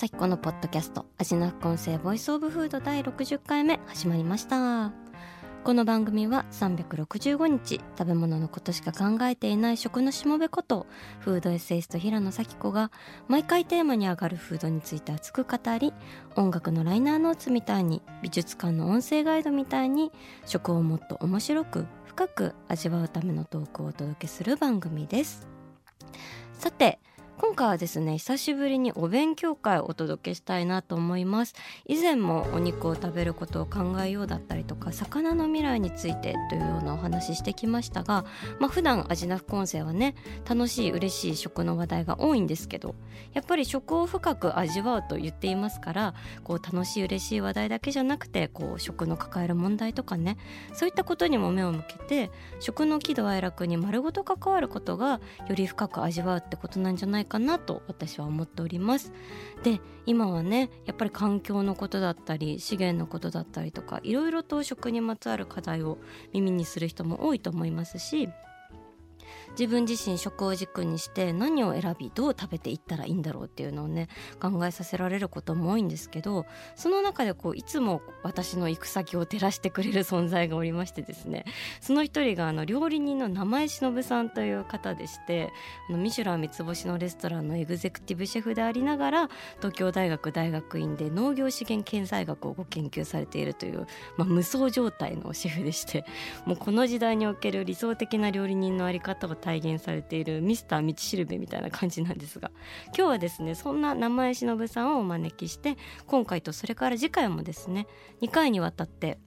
咲子のポッドキャスト味な副音声 Voice of Food 第60回目始まりました。この番組は365日食べ物のことしか考えていない食のしもべことフードエッセイスト平野咲子が毎回テーマに上がるフードについて熱く語り音楽のライナーノーツみたいに美術館の音声ガイドみたいに食をもっと面白く深く味わうためのトークをお届けする番組です。さて今回はですね久しぶりにお勉強会をお届けしたいなと思います。以前もお肉を食べることを考えようだったりとか魚の未来についてというようなお話ししてきましたがまあ普段味な副音声はね楽しい嬉しい食の話題が多いんですけどやっぱり食を深く味わうと言っていますからこう楽しい嬉しい話題だけじゃなくてこう食の抱える問題とかねそういったことにも目を向けて食の喜怒哀楽に丸ごと関わることがより深く味わうってことなんじゃないかかなと私は思っております。で今はねやっぱり環境のことだったり資源のことだったりとかいろいろと食にまつわる課題を耳にする人も多いと思いますし自分自身食を軸にして何を選びどう食べていったらいいんだろうっていうのをね考えさせられることも多いんですけどその中でこういつも私の行く先を照らしてくれる存在がおりましてですねその一人があの料理人の名前忍さんという方でしてあのミシュラン三つ星のレストランのエグゼクティブシェフでありながら東京大学大学院で農業資源経済学をご研究されているという、まあ、無双状態のシェフでしてもうこの時代における理想的な料理人の在り方を体現されているミスター道しるべみたいな感じなんですが今日はですねそんな名前忍さんをお招きして今回とそれから次回もですね2回にわたって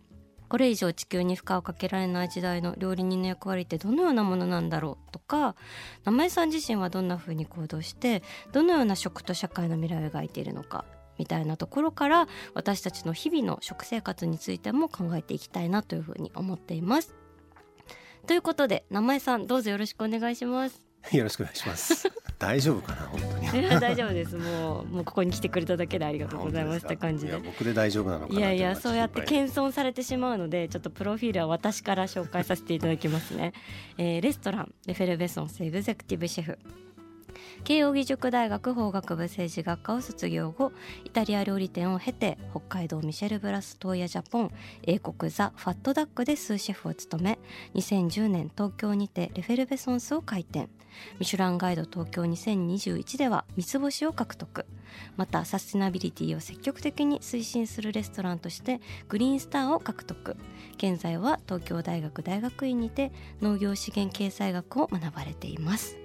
これ以上地球に負荷をかけられない時代の料理人の役割ってどのようなものなんだろうとか名前さん自身はどんな風に行動してどのような食と社会の未来を描いているのかみたいなところから私たちの日々の食生活についても考えていきたいなというふうに思っています。ということで名前さんどうぞよろしくお願いします。よろしくお願いします。大丈夫かな本当に。大丈夫ですもうもうここに来てくれただけでありがとうございますって感じでいや。僕で大丈夫なのかないやいやとそうやって謙遜されてしまうのでちょっとプロフィールは私から紹介させていただきますね、えーレストランレフェルベソンスエグゼクティブシェフ慶應義塾大学法学部政治学科を卒業後イタリア料理店を経て北海道ミシェルブラス東亜ジャポン英国ザ・ファットダックでスーシェフを務め2010年東京にてレフェルベソンスを開店。ミシュランガイド東京2021では三つ星を獲得。またサスティナビリティを積極的に推進するレストランとしてグリーンスターを獲得。現在は東京大学大学院にて農業資源経済学を学ばれています。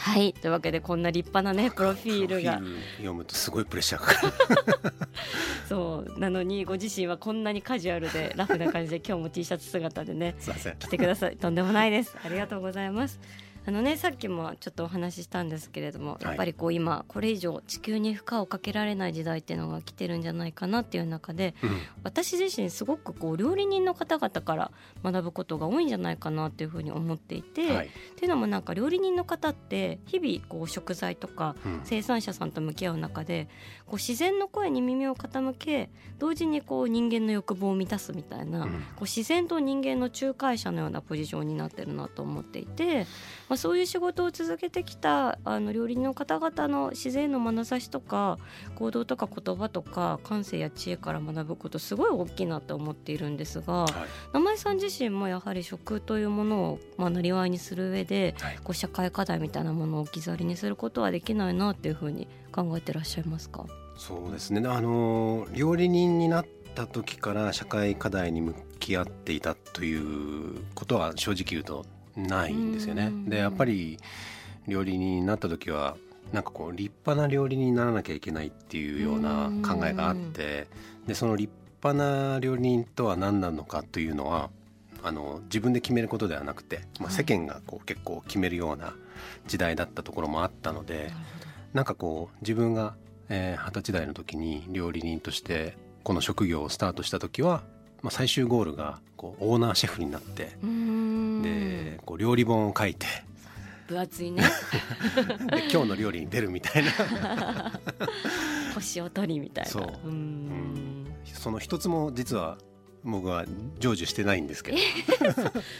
はい。というわけでこんな立派なねプロフィールが。読むとすごいプレッシャーがかかる。そう。なのにご自身はこんなにカジュアルでラフな感じで今日も T シャツ姿でね。来てください。とんでもないです。ありがとうございますあのねさっきもちょっとお話ししたんですけれども、い。やっぱりこう今これ以上地球に負荷をかけられない時代っていうのが来てるんじゃないかなっていう中でうん。私自身すごくこう料理人の方々から学ぶことが多いんじゃないかなっていうふうに思っていて、はい。っていうのもなんか料理人の方って日々こう食材とかうん。生産者さんと向き合う中でこう自然の声に耳を傾け同時にこう人間の欲望を満たすみたいな、うん。こう自然と人間の仲介者のようなポジションになってるなと思っていて、まあ、そういう仕事を続けてきたあの料理人の方々の自然の眼差しとか行動とか言葉とか感性や知恵から学ぶことすごい大きいなと思っているんですがはい名前さん自身もやはり食というものをまあなりわいにする上ではい。こう社会課題みたいなものを置き去りにすることはできないなっていうふうに考えてらっしゃいますか？そうですね。あの料理人になった時から社会課題に向き合っていたということは正直言うとないんですよね。うん。でやっぱり料理人になった時はなんかこう立派な料理人にならなきゃいけないっていうような考えがあってでその立派な料理人とは何なのかというのはあの自分で決めることではなくて、まあ、世間がこう結構決めるような時代だったところもあったので、なんかこう自分が二十、えー、歳代の時に料理人としてこの職業をスタートした時は、まあ、最終ゴールがこうオーナーシェフになってでこう料理本を書いて。分厚いね。で今日の料理に出るみたいな。星を取りみたいな。そう。うん。その一つも実は僕は成就してないんですけど。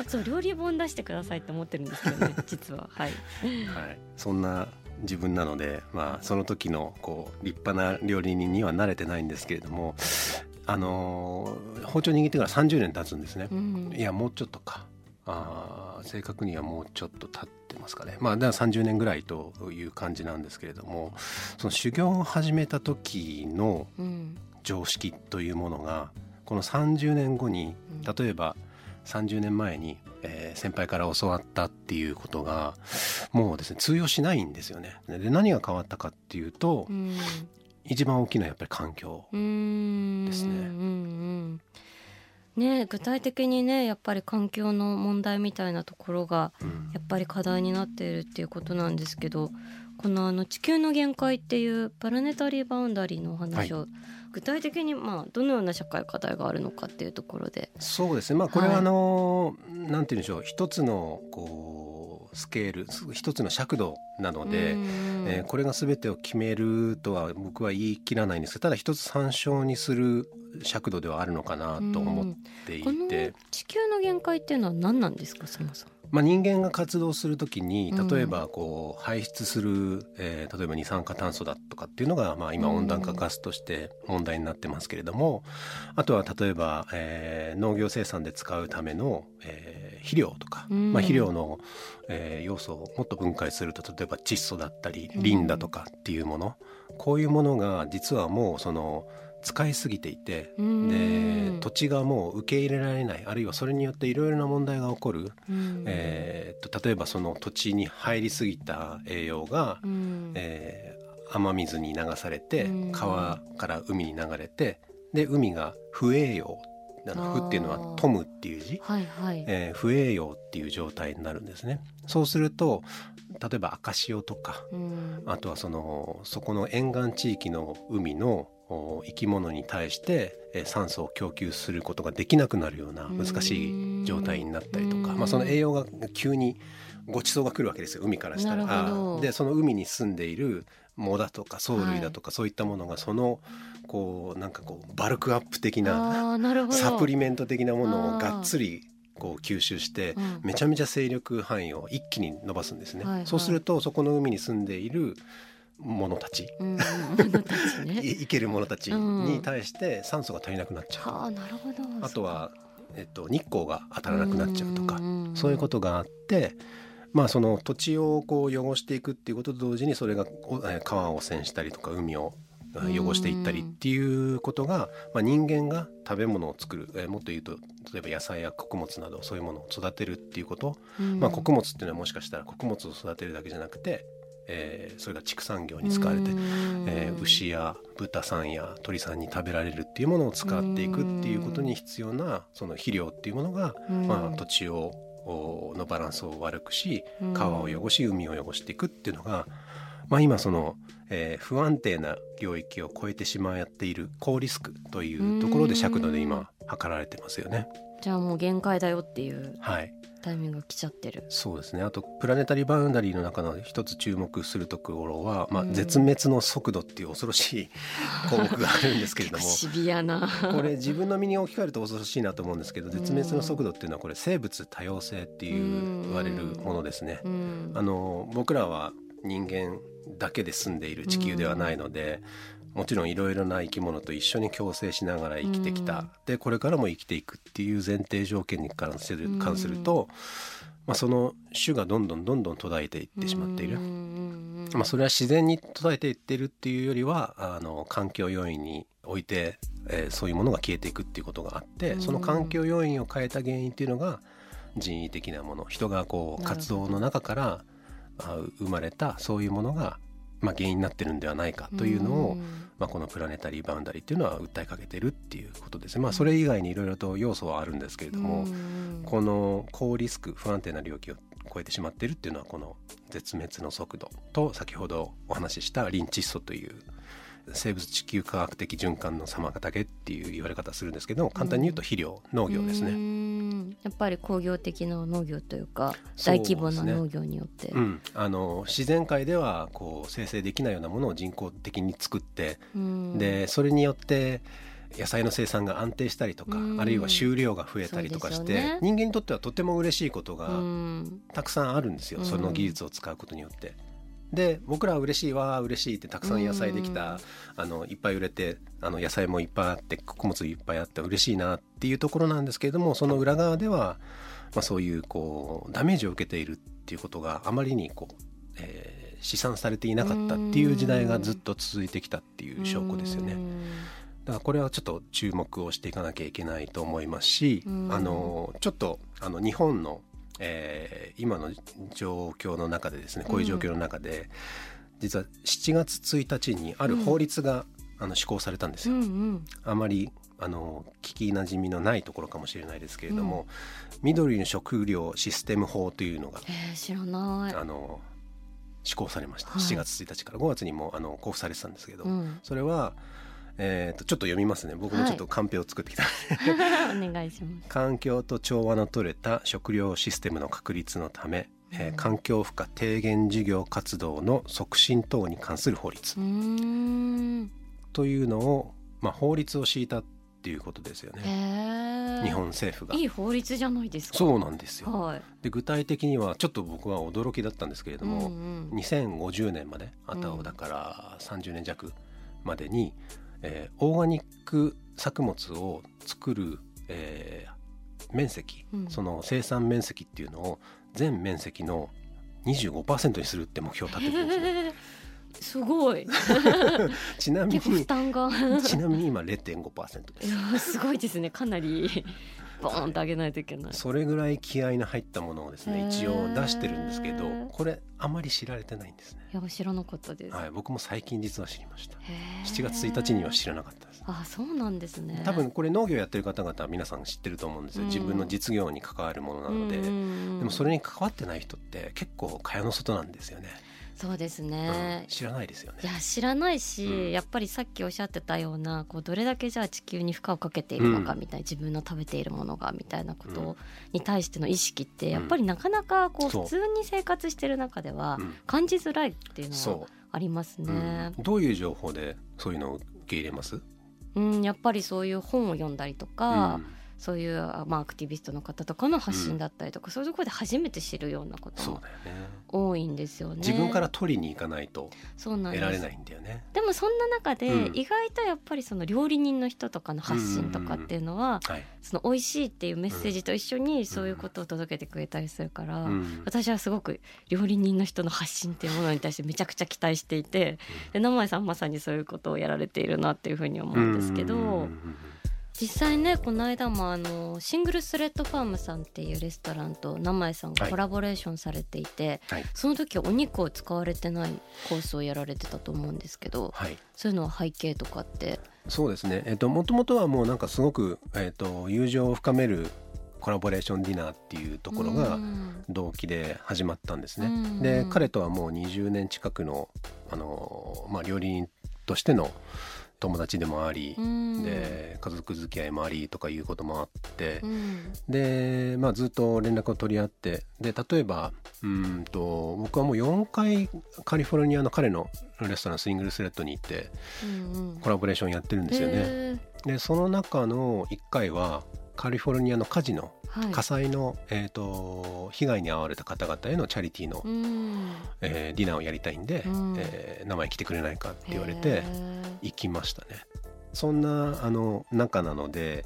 そう料理本出してくださいって思ってるんですけどね 実は。はい、はい、そんな自分なので、まあ、その時のこう立派な料理人には慣れてないんですけれどもあの包丁握ってから30年経つんですね、うん、いやもうちょっとか。あ正確にはもうちょっと経ってますかね。まあだから30年ぐらいという感じなんですけれどもその修行を始めた時の常識というものがこの30年後に例えば30年前に、えー、先輩から教わったっていうことがもうですね通用しないんですよね。で何が変わったかっていうと、うん、一番大きなやっぱり環境ですね。ね、具体的にねやっぱり環境の問題みたいなところがやっぱり課題になっているっていうことなんですけど、このあの地球の限界っていうプラネタリーバウンダリーのお話を、はい、具体的にまあどのような社会課題があるのかっていうところで。そうですね。まあこれはあの、はい、なんて言うんでしょう。一つのこうスケール一つの尺度なので、えー、これが全てを決めるとは僕は言い切らないんですがただ一つ参照にする尺度ではあるのかなと思っていて。地球の限界っていうのは何なんですかそもそも。まあ、人間が活動するときに例えばこう排出する、えー、例えば二酸化炭素だとかっていうのが、まあ、今温暖化ガスとして問題になってますけれどもあとは例えば、えー、農業生産で使うための、えー、肥料とか、まあ、肥料の、えー、要素をもっと分解すると例えば窒素だったりリンだとかっていうものこういうものが実はもうその使いすぎていてで土地がもう受け入れられないあるいはそれによっていろいろな問題が起こる、えー、と例えばその土地に入りすぎた栄養が、えー、雨水に流されて川から海に流れてで海が不栄養あの不っていうのは「富む」っていう字、はいはい。えー、不栄養っていう状態になるんですね。そうすると例えば赤潮とか、あとはそのそこの沿岸地域の海の生き物に対して酸素を供給することができなくなるような難しい状態になったりとか、まあ、その栄養が急にごちそうが来るわけですよ海からしたら。でその海に住んでいる藻だとか藻類だとか、はい、そういったものがそのこうなんかこうバルクアップ的なサプリメント的なものをがっつりこう吸収して、めちゃめちゃ勢力範囲を一気に伸ばすんですね。はいはい、そうするとそこの海に住んでいる者たち、うん、生ける者たちに対して酸素が足りなくなっちゃう、あなるほど。あとは、えっと、日光が当たらなくなっちゃうとか、そういうことがあってまあその土地をこう汚していくっていうことと同時にそれが川を汚染したりとか海を汚していったりっていうことが、まあ、人間が食べ物を作る、えー、もっと言うと例えば野菜や穀物などそういうものを育てるっていうこと、まあ、穀物っていうのはもしかしたら穀物を育てるだけじゃなくてえー、それが畜産業に使われて、えー、牛や豚さんや鳥さんに食べられるっていうものを使っていくっていうことに必要なその肥料っていうものが、まあ、土地をのバランスを悪くし川を汚し海を汚していくっていうのが、まあ、今その、えー、不安定な領域を超えてしまっている高リスクというところで尺度で今測られてますよね。じゃあもう限界だよっていうタイミングが来ちゃってる、そうですね。あとプラネタリーバウンダリーの中の一つ注目するところは、まあ、絶滅の速度っていう恐ろしい項目があるんですけれどもシビアな。これ自分の身に置き換えると恐ろしいなと思うんですけど絶滅の速度っていうのはこれ生物多様性っていう言われるものですね。あの僕らは人間だけで住んでいる地球ではないので、もちろんいろいろな生き物と一緒に共生しながら生きてきた、うん、でこれからも生きていくっていう前提条件に関する関すると、まあ、その種がどんどんどんどん途絶えていってしまっている、まあ、それは自然に途絶えていってるっていうよりはあの環境要因において、えー、そういうものが消えていくっていうことがあってその環境要因を変えた原因っていうのが人為的なもの。人がこう活動の中から生まれたそういうものがまあ、原因になってるんではないかというのを、んまあ、このプラネタリーバウンダリーっていうのは訴えかけてるっていうことですね。まあ、それ以外にいろいろと要素はあるんですけれども、うんこの高リスク不安定な領域を超えてしまっているっていうのはこの絶滅の速度と先ほどお話ししたリン窒素という生物地球科学的循環の妨げっていう言われ方するんですけど簡単に言うと肥料農業ですうね。ん。やっぱり工業的な農業というか大規模な農業によって。うん、あの自然界ではこう生成できないようなものを人工的に作ってうん。でそれによって野菜の生産が安定したりとか、うん。あるいは収量が増えたりとかして、ね。人間にとってはとても嬉しいことうがん。たくさんあるんですよ、うん。その技術を使うことによって。で僕らは嬉しいわー嬉しいってたくさん野菜できた、あのいっぱい売れてあの野菜もいっぱいあって穀物いっぱいあって嬉しいなっていうところなんですけれどもその裏側では、まあ、そういうこうダメージを受けているっていうことがあまりにこう、えー試算されていなかったっていう時代がずっと続いてきたっていう証拠ですよね。うん。だからこれはちょっと注目をしていかなきゃいけないと思いますし、うん。あのちょっとあの日本の、えー今の状況の中でですねこういう状況の中で、実は7月1日にある法律が、あの施行されたんですよ。うんうん。あまりあの聞きなじみのないところかもしれないですけれども、緑の食料システム法というのがえー知らない。あの施行されました、はい。7月1日から5月にもあの交付されてたんですけど、うん。それは、えー、とちょっと読みますね僕もちょっとカンペを作ってきた、お願いします。環境と調和の取れた食料システムの確立のため、えーうん環境負荷低減事業活動の促進等に関する法律うーん。というのを、まあ、法律を敷いたっていうことですよへねえ。日本政府がいい法律じゃないですか。そうなんですよはい。で具体的にはちょっと僕は驚きだったんですけれども、うんうん2050年まであとうんだから30年弱までに、えーオーガニック作物を作る、えー面積、うんその生産面積っていうのを全面積の25%にするって目標を立ててるんですよ。へ ーすごい。ちなみに。ちなみに今0.5%でいす。やすごいですね。かなりボーンと上げないといけない。それぐらい気合いの入ったものをですね一応出してるんですけどこれあまり知られてないんですね。いや知らなかったです。はい、僕も最近実は知りました。へー7月1日には知らなかったです。あそうなんですね。多分これ農業やってる方々は皆さん知ってると思うんですよ、うん自分の実業に関わるものなので、でもそれに関わってない人って結構蚊帳の外なんですよね、そうですうん。ね。知らないですよね。いや知らないし、うん。やっぱりさっきおっしゃってたようなこうどれだけじゃあ地球に負荷をかけているのかうんみたいな、自分の食べているものがみたいなこうん。とに対しての意識ってん。やっぱりなかなかこう普通に生活してる中ではうん。感じづらいっていうのはそありますう、ね。うん。どういう情報でそういうのを受け入れます？うん、やっぱりそういう本を読んだりとか、うんそういう、まあ、アクティビストの方とかの発信だったりとか、そういうところで初めて知るようなことも多いんですよね。自分から取りに行かないと得られないんだよね。でもそんな中でうん。意外とやっぱりその料理人の人とかの発信とかっていうのははい、その美味しいっていうメッセージと一緒にそういうことを届けてくれたりするからうん。私はすごく料理人の人の発信っていうものに対してめちゃくちゃ期待していてで名前さんまさにそういうことをやられているなっていうふうに思うんですけどうんうんうん実際ねこの間もあのシングルスレッドファームさんっていうレストランと名前さんがコラボレーションされていて、はい。その時はお肉を使われてないコースをやられてたと思うんですけどはい。そういうのは背景とかって？そうですね。えっともともとはもうなんかすごく、えっと、友情を深めるコラボレーションディナーっていうところがうん。動機で始まったんですね。うん。で彼とはもう20年近くのあの、まあ、料理人としての友達でもあり、うん。で家族付き合いもありとかいうこともあって、うん。で、まあ、ずっと連絡を取り合ってで例えばうんと僕はもう4回カリフォルニアの彼のレストランスイングルスレッドに行ってコラボレーションやってるんですよね。へでその中の1回はカリフォルニアの火事のーはい火災の、えー、と被害に遭われた方々へのチャリティーの、うん。えーディナーをやりたいんで、うん。えー名前来てくれないかって言われへてー。行きましたね。そんなあの中なので、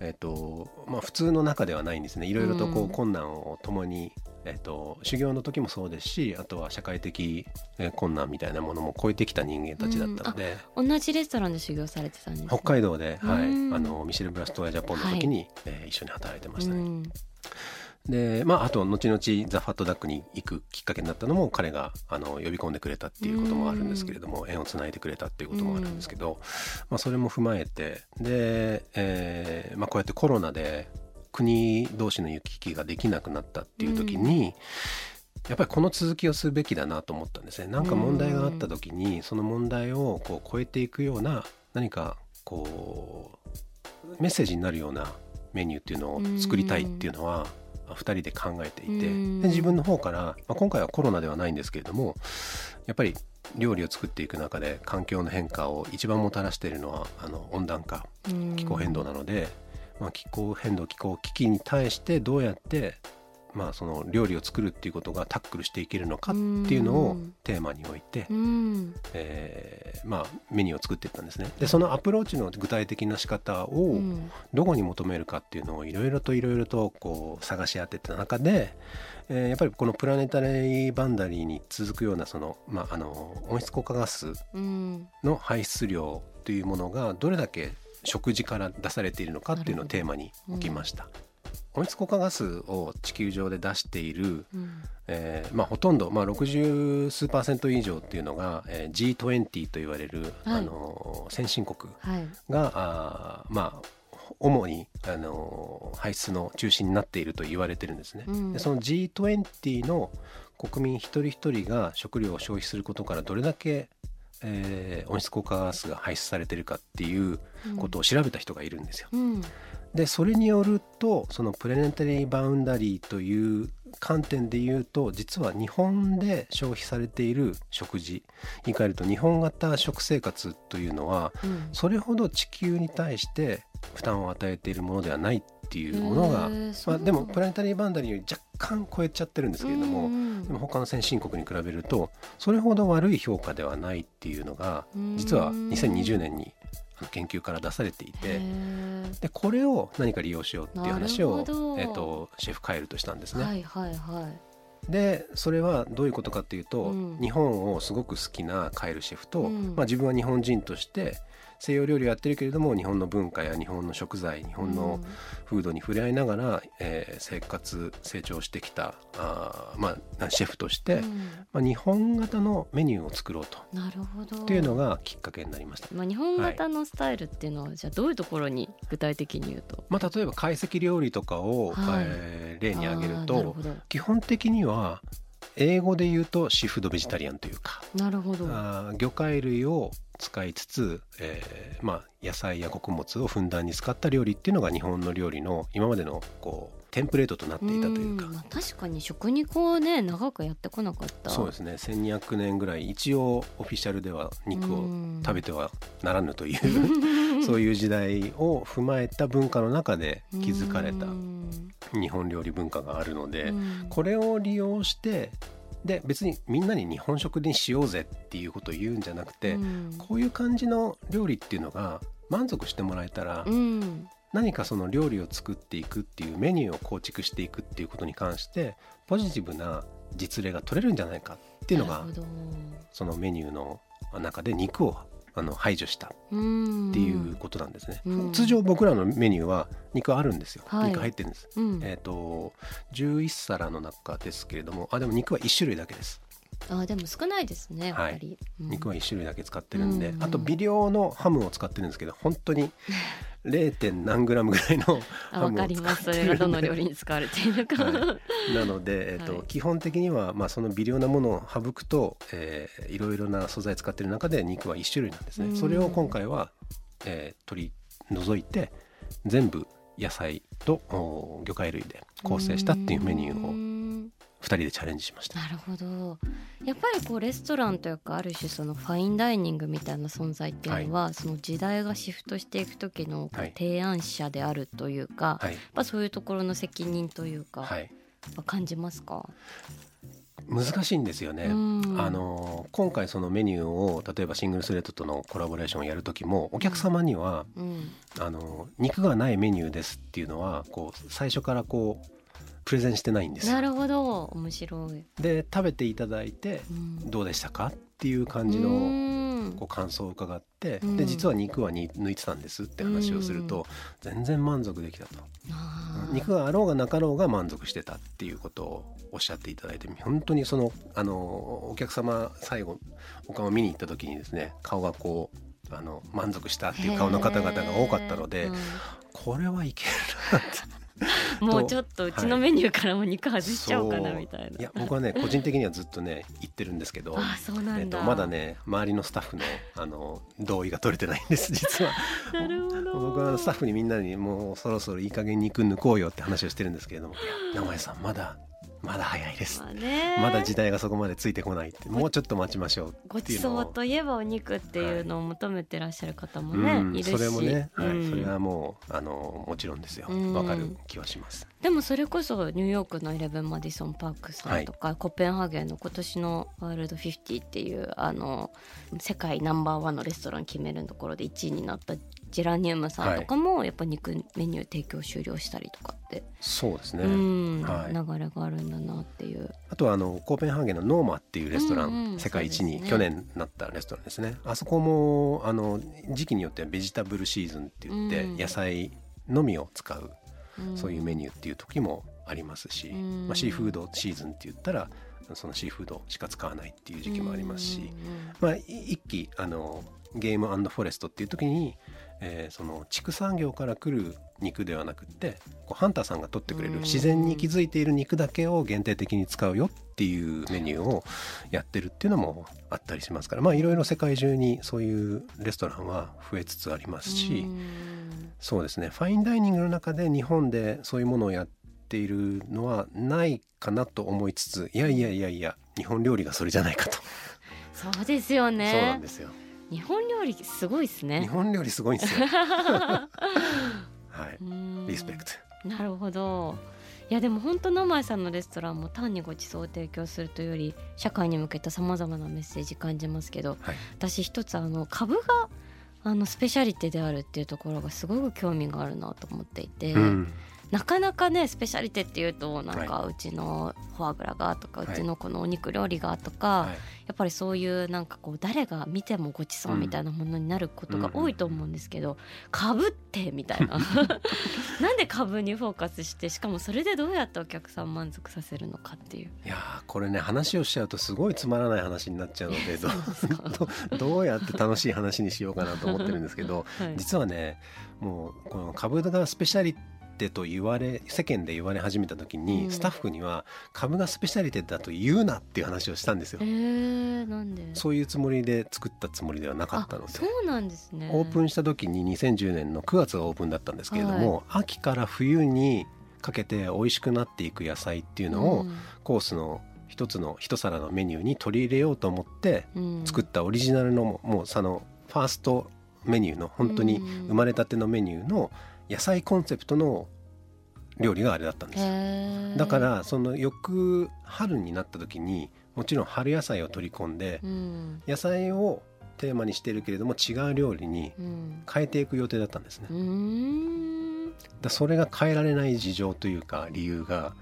えーとまあ、普通の中ではないんですね。いろいろとこうん。う困難を共に、えー、と修行の時もそうですしあとは社会的えー困難みたいなものも超えてきた人間たちだったので、同じレストランで修行されてたんですね。北海道で、はい、うん。あのミシェル・ブラストワジャポンの時に、えー一緒に働いてましたね。うんでまああと後々ザ・ファットダックに行くきっかけになったのも彼があの呼び込んでくれたっていうこともあるんですけれども縁をつないでくれたっていうこともあるんですけど、まあ、それも踏まえてで、えーまあ、こうやってコロナで国同士の行き来ができなくなったっていう時に、やっぱりこの続きをするべきだなと思ったんですね。なんか問題があった時にその問題をこう超えていくような何かこうメッセージになるようなメニューっていうのを作りたいっていうのは2人で考えていてで自分の方から、まあ、今回はコロナではないんですけれどもやっぱり料理を作っていく中で環境の変化を一番もたらしているのはあの温暖化気候変動なので、まあ、気候変動気候危機に対してどうやってまあ、その料理を作るっていうことがタックルしていけるのかっていうのをテーマに置いて、えー、まあ、メニューを作っていったんですね。でそのアプローチの具体的な仕方をどこに求めるかっていうのをいろいろといろいろとこう探し当てた中で、えー、やっぱりこのプラネタリーバンダリーに続くようなその、まあ、あの温室効果ガスの排出量というものがどれだけ食事から出されているのかっていうのをテーマに置きました。温室効果ガスを地球上で出している、うん、えー、まあ、ほとんど、まあ、60数パーセント以上っていうのが、えー、G20 と言われる、はい、あの先進国が、はい、あまあ主にあの排出の中心になっていると言われてるんですね。うん、でその G20 の国民一人一人が食料を消費することからどれだけえー、温室効果ガスが排出されてるかっていうことを調べた人がいるんですよ。うん、でそれによるとそのプレネタリーバウンダリーという観点で言うと実は日本で消費されている食事言い換えると日本型食生活というのは、うん、それほど地球に対して負担を与えているものではないっていうものが、まあ、でもプラネタリーバウンダリーより若干超えちゃってるんですけれども、でも他の先進国に比べるとそれほど悪い評価ではないっていうのが実は2020年に研究から出されていてでこれを何か利用しようっていう話を、えーと、シェフカエルとしたんですね。はいはいはい。でそれはどういうことかっていうと、うん、日本をすごく好きなカエルシェフと、うん、まあ、自分は日本人として西洋料理をやってるけれども日本の文化や日本の食材日本のフードに触れ合いながら、うん、えー、生活成長してきたあ、まあ、シェフとして、うん、まあ、日本型のメニューを作ろうと。なるほど。っていうのがきっかけになりました、まあ、日本型のスタイルっていうのは、はい、じゃあどういうところに具体的に言うと、まあ、例えば懐石料理とかを、はい、えー、例に挙げると基本的には英語で言うとシーフードベジタリアンというか。なるほど。あ魚介類を使いつつ、えー、まあ、野菜や穀物をふんだんに使った料理っていうのが日本の料理の今までのこうテンプレートとなっていたというか、まあ、確かに食肉をね長くやってこなかった。そうですね。1200年ぐらい一応オフィシャルでは肉を食べてはならぬという そういう時代を踏まえた文化の中で築かれた日本料理文化があるのでこれを利用してで別にみんなに日本食にしようぜっていうことを言うんじゃなくて、こういう感じの料理っていうのが満足してもらえたら、何かその料理を作っていくっていうメニューを構築していくっていうことに関してポジティブな実例が取れるんじゃないかっていうのがそのメニューの中で肉をあの排除したっていうことなんですね。通常僕らのメニューは肉あるんですよ。はい、肉入ってるんです。うん、えっ、ー、と11皿の中ですけれども、あでも肉は1種類だけです。あでも少ないですねはい、うん、肉は1種類だけ使ってるんで、うんうん、あと微量のハムを使ってるんですけど本当に 0. 点何グラムぐらいのハムを使ってるんでそれがどの料理に使われているか、はい、なので、えーと、はい、基本的には、まあ、その微量なものを省くと、えー、いろいろな素材使ってる中で肉は1種類なんですね。それを今回は、えー、取り除いて全部野菜と魚介類で構成したっていうメニューを2人でチャレンジしました。なるほど。やっぱりこうレストランというかある種そのファインダイニングみたいな存在っていうのは、はい、その時代がシフトしていく時の提案者であるというか、はい、やっぱそういうところの責任というか、はい、感じますか？難しいんですよね、あの今回そのメニューを例えばシングルスレッドとのコラボレーションをやる時もお客様には、うん、あの肉がないメニューですっていうのはこう最初からこうプレゼンしてないんですなるほど。面白い。で食べていただいてどうでしたかっていう感じのこう感想を伺ってで実は肉はに抜いてたんですって話をすると全然満足できたと。肉があろうがなかろうが満足してたっていうことをおっしゃっていただいて本当にそのあのお客様最後お顔見に行った時にですね顔がこうあの満足したっていう顔の方々が多かったので、うん。これはいけるなってもうちょっとうちのメニューからも肉外しちゃおうかなみたいな。いや僕はね個人的にはずっとね言ってるんですけどあそうなんだ、えっと、まだね周りのスタッフのあの同意が取れてないんです実は。なるほど僕はスタッフにみんなにもうそろそろいい加減肉抜こうよって話をしてるんですけれども「名前さんまだまだ早いです」まあね。まだ時代がそこまでついてこないって。もうちょっと待ちましょう。ごちそうといえばお肉っていうのを求めてらっしゃる方もね、うん。いるし。それもね、はい。うん。それはもうあのもちろんですよ。うん。わかる気はします。でもそれこそニューヨークのイレブン・マディソン・パークさんとか、コペンハーゲンの今年のワールド50っていうあの世界ナンバーワンのレストラン決めるところで1位になったジェラニウムさんとかもやっぱ肉メニュー提供終了したりとかって、そうですね、うん、はい。流れがあるんだなっていう。あとはあのコーペンハーゲンのノーマっていうレストラン、うんうん世界一に去年なったレストランですね。あそこもあの時期によってはベジタブルシーズンって言って、うん。野菜のみを使ううん。そういうメニューっていう時もありますし、うん。まあ、シーフードシーズンって言ったらそのシーフードしか使わないっていう時期もありますし、うんうんまあ、い一期あのゲームフォレストっていう時に、えーその畜産業から来る肉ではなくってこうハンターさんが取ってくれるうん。自然に気づいている肉だけを限定的に使うよっていうメニューをやってるっていうのもあったりしますからまあいろいろ世界中にそういうレストランは増えつつありますし、うん。そうですね。ファインダイニングの中で日本でそういうものをやっているのはないかなと思いつついやいやいやいや日本料理がそれじゃないかと、そうですよね。そうなんですよ日本料理すごいですね。日本料理すごいんですよ。はい。うん。リスペクト。なるほど。いやでも本当名前さんのレストランも単にご馳走を提供するというより社会に向けたさまざまなメッセージ感じますけどはい。私一つあの株があのスペシャリテであるっていうところがすごく興味があるなと思っていて、うんなかなかねスペシャリテっていうとなんかはうちのフォアグラがとか、はい。うちのこのお肉料理がとか、はい。やっぱりそういうなんかこう誰が見てもごちそうみたいなものになることが多いと思うんですけど、株ってみたいな。なんで株にフォーカスしてしかもそれでどうやってお客さん満足させるのかっていう。いやーこれね話をしちゃうとすごいつまらない話になっちゃうのでどう どどうやって楽しい話にしようかなと思ってるんですけど はい。実はねもうこの株がスペシャリテと言われ世間で言われ始めた時に、うん。スタッフには株がスペシャリテだと言うなっていう話をしたんですよ。え。ー、なんで？そういうつもりで作ったつもりではなかったので。あそうなんですね。オープンした時に2010年の9月がオープンだったんですけれども、秋から冬にかけて美味しくなっていく野菜っていうのを、コースの一つの一皿のメニューに取り入れようと思ってうん。作ったオリジナルのももうそのファーストメニューの本当に生まれたてのメニューの野菜コンセプトの料理があれだったんですだからその翌春になった時にもちろん春野菜を取り込んでうん。野菜をテーマにしてるけれども違う料理にうん。変えていく予定だったんですね。うーん。だそれが変えられない事情というか理由が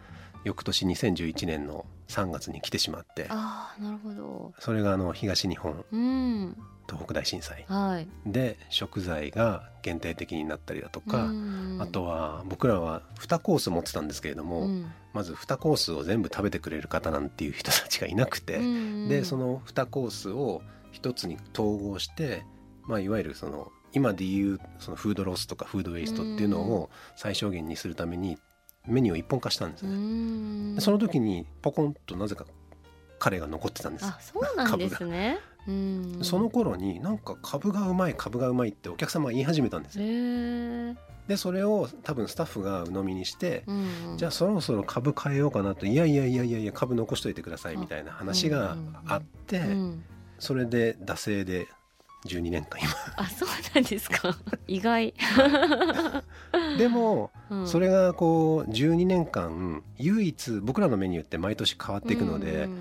翌年2011年の3月に来てしまってああなるほど。それがあの東日本うん。東北大震災。はい。で食材が限定的になったりだとか、うんあとは僕らは2コース持ってたんですけれども、うん。まず2コースを全部食べてくれる方なんていう人たちがいなくて、うんでその2コースを1つに統合して、まあ、いわゆるその今でいうそのフードロスとかフードウェイストっていうのを最小限にするためにメニューを一本化したんですうね。その時にポコンとなぜか彼が残ってたんです。あそうなんですね。うん。その頃になんか株がうまい株がうまいってお客様が言い始めたんですへよ。えでそれを多分スタッフが鵜呑みにして、うんじゃあそろそろ株変えようかなといやいやいやいやいや株残しといてくださいみたいな話があって、うん。それで惰性で12年間あそうなんですか。意外。今でもうん。それがこう12年間唯一僕らのメニューって毎年変わっていくので、うん。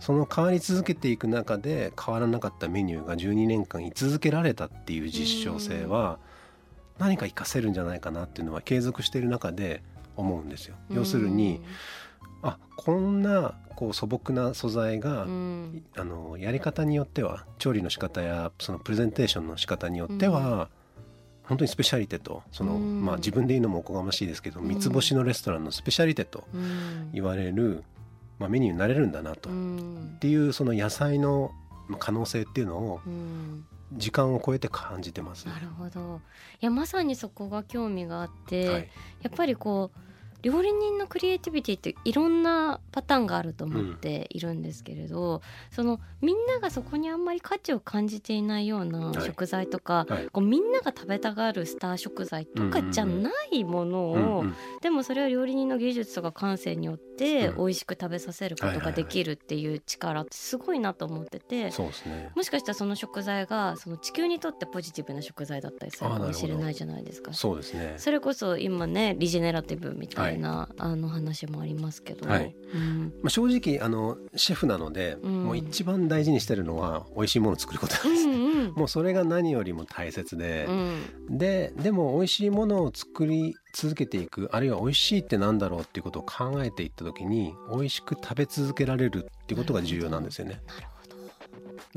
その変わり続けていく中で変わらなかったメニューが12年間居続けられたっていう実証性は何か活かせるんじゃないかなっていうのは継続している中で思うんですよ。要するに、あこんなこう素朴な素材が、うん。あのやり方によっては調理の仕方やそのプレゼンテーションの仕方によっては、本当にスペシャリテとその、うん。まあ、自分で言うのもおこがましいですけど、三つ星のレストランのスペシャリテとうん。言われる、まあ、メニューになれるんだなと、うっんていうその野菜のまあ可能性っていうのをうん。時間を超えて感じてます、ね。なるほど。いやまさにそこが興味があって、はい。やっぱりこう料理人のクリエイティビティっていろんなパターンがあると思っているんですけれど、そのみんながそこにあんまり価値を感じていないようなはい。食材とか、はい。こうみんなが食べたがるスター食材とかじゃないものを、うんうん。でもそれは料理人の技術とか感性によってうん。美味しく食べさせることができるっていう力ってすごいなと思ってて、そうですね。もしかしたらその食材がその地球にとってポジティブな食材だったりするかもしれないじゃないですか。そうですねそれこそ今ねリジェネラティブみたいな、あの話もありますけど、はい。うん。まあ、正直あのシェフなので、うん。もう一番大事にしてるのは美味しいものを作ることなんです、うんうん。もうそれが何よりも大切で。う、ん。ででも美味しいものを作り続けていくあるいは美味しいってなんだろうっていうことを考えていった時に美味しく食べ続けられるっていうことが重要なんですよね。なるほど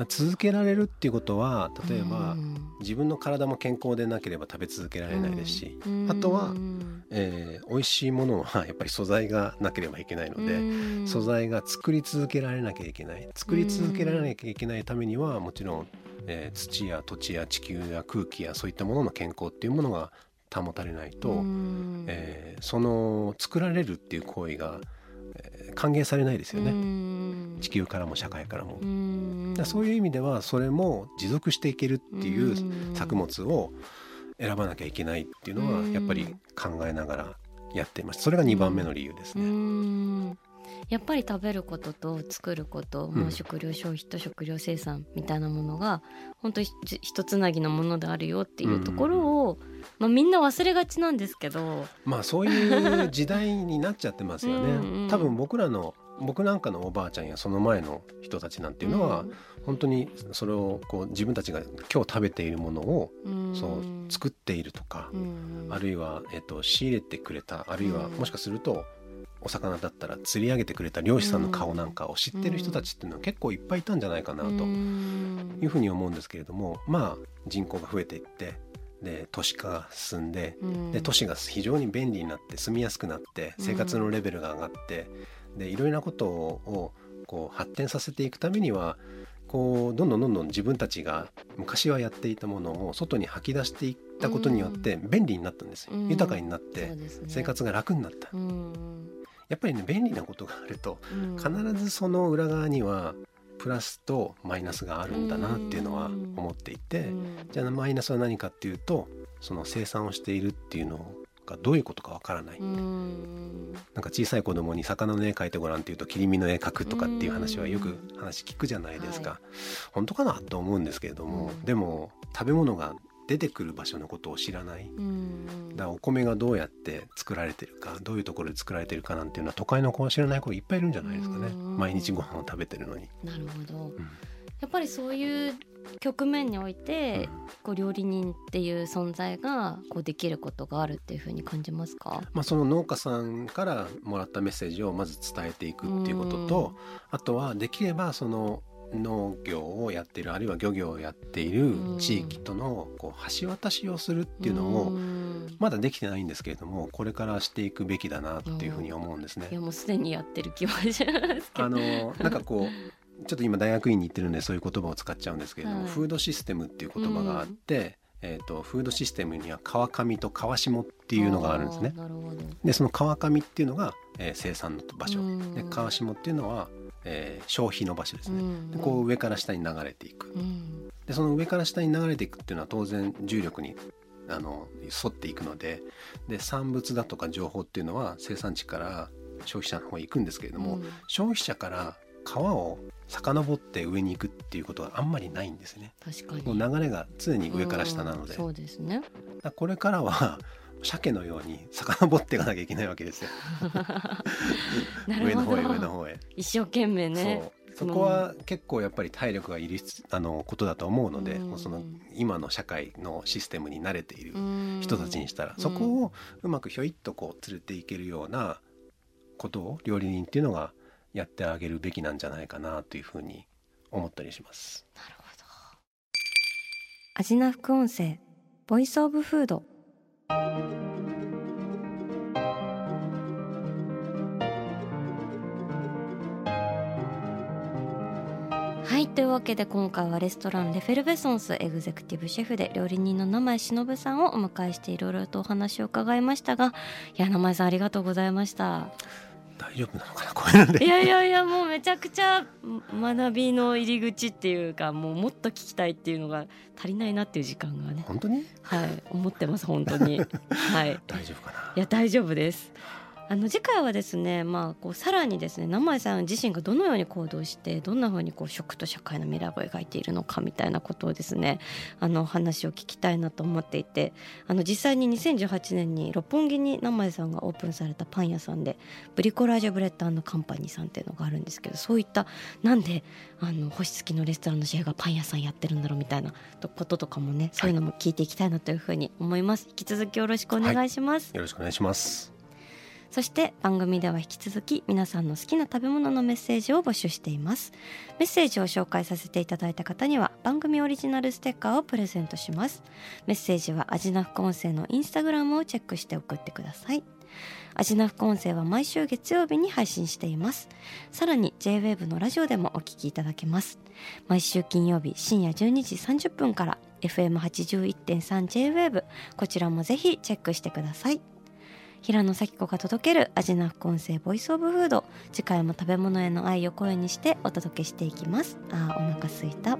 続けられるっていうことは例えば、うん。自分の体も健康でなければ食べ続けられないですし、うん。あとはうん。えー美味しいものはやっぱり素材がなければいけないので、うん。素材が作り続けられなきゃいけない。作り続けられなきゃいけないためにはもちろん、えー土や土地や地球や空気やそういったものの健康っていうものが保たれないと、うん。えーその作られるっていう行為が、えー歓迎されないですよね、うん。地球からも社会からも。うん。だからそういう意味ではそれも持続していけるっていう作物を選ばなきゃいけないっていうのはうんやっぱり考えながらやっています。それが2番目の理由ですうね。んやっぱり食べることと作ること、うん。まあ、食料消費と食料生産みたいなものが本当にひ一つなぎのものであるよっていうところを、まあ、みんな忘れがちなんですけど、まあそういう時代になっちゃってますよね。うんうん多分僕らの僕なんかのおばあちゃんやその前の人たちなんていうのは、本当にそれをこう自分たちが今日食べているものをうん。そう作っているとか、うん。あるいは、えっと、仕入れてくれたあるいはうん。もしかするとお魚だったら釣り上げてくれた漁師さんの顔なんかを知ってる人たちっていうのは結構いっぱいいたんじゃないかなとうん。いうふうに思うんですけれどもまあ人口が増えていってで都市化が進んでうん。で都市が非常に便利になって住みやすくなって生活のレベルが上がってでいろいろなことをこう発展させていくためにはこうどんどんどんどん自分たちが昔はやっていたものを外に吐き出していったことによって便利になったんですよ。うん。豊かになって生活が楽になった。うん。やっぱりね便利なことがあるとうん。必ずその裏側にはプラスとマイナスがあるんだなっていうのは思っていてうん。じゃあマイナスは何かっていうとその生産をしているっていうのがどういうことかわからない。うん。なんか小さい子供に魚の絵描いてごらんっていうと切り身の絵描くとかっていう話はよく話聞くじゃないですか、は本当かなと思うんですけれども、うん。でも食べ物が出てくる場所のことを知らない。うんだからお米がどうやって作られてるかどういうところで作られてるかなんていうのは都会の子は知らない子いっぱいいるんじゃないですかね。うん。毎日ご飯を食べてるのに。なるほど。うん。やっぱりそういう局面において、こう料理人っていう存在がこうできることがあるっていうふうに感じますか？まあ、その農家さんからもらったメッセージをまず伝えていくっていうことと、あとはできればその農業をやっているあるいは漁業をやっている地域とのこう橋渡しをするっていうのをん。まだできてないんですけれどもこれからしていくべきだなっていうふうに思うんですね。い。やもうすでにやってる気はしますあのなんかこうちょっと今大学院に行ってるんでそういう言葉を使っちゃうんですけれども、はい。フードシステムっていう言葉があって、えー、とフードシステムには川上と川下っていうのがあるんですね。でその川上っていうのが、えー生産の場所。うん。で川下っていうのは、えー消費の場所ですね。うん。でこう上から下に流れていく。うん。でその上から下に流れていくっていうのは当然重力にあの沿っていくのでで産物だとか情報っていうのは生産地から消費者の方へ行くんですけれども、うん。消費者から川を遡って上に行くっていうことがあんまりないんですね。確かに。流れが常に上から下なので、うんそうですね。これからは鮭のように遡っていかなきゃいけないわけですよ。上の方へ上のど方へ。一生懸命ね。そこは結構やっぱり体力がいるあのことだと思うので、うん。もうその今の社会のシステムに慣れているうん。人たちにしたら、うん。そこをうまくひょいっとこう連れていけるようなことを料理人っていうのがやってあげるべきなんじゃないかなというふうに思ったりします。なるほど。味な副音声ボイスオブフード。はいというわけで今回はレストランレフェルベソンスエグゼクティブシェフで料理人の名前忍さんをお迎えしていろいろとお話を伺いましたがいや名前さんありがとうございました。大丈夫なのかなこういうので。いやいやいやもうめちゃくちゃ学びの入り口っていうかもうもっと聞きたいっていうのが足りないなっていう時間がね。本当に？はい思ってます本当に。はい。大丈夫かな？いや大丈夫ですあの次回はですね、まあ、こうさらにですね名前さん自身がどのように行動してどんなふうにこう食と社会の未来を描いているのかみたいなことをですねあの話を聞きたいなと思っていてあの実際に2018年に六本木に生江さんがオープンされたパン屋さんでブリコラージュブレッドカンパニーさんっていうのがあるんですけどそういったなんであの星付きのレストランのシェフがパン屋さんやってるんだろうみたいなこととかもねそういうのも聞いていきたいなというふうに思います。引き続きよろしくお願いします、よろしくお願いします。そして番組では引き続き皆さんの好きな食べ物のメッセージを募集しています。メッセージを紹介させていただいた方には番組オリジナルステッカーをプレゼントします。メッセージは味な副音声のインスタグラムをチェックして送ってください。味な副音声は毎週月曜日に配信しています。さらに JWAVE のラジオでもお聞きいただけます。毎週金曜日深夜12時30分から FM81.3JWAVE こちらもぜひチェックしてください。平野咲子が届ける味の副音声ボイスオブフード。次回も食べ物への愛を声にしてお届けしていきます。あーお腹すいた。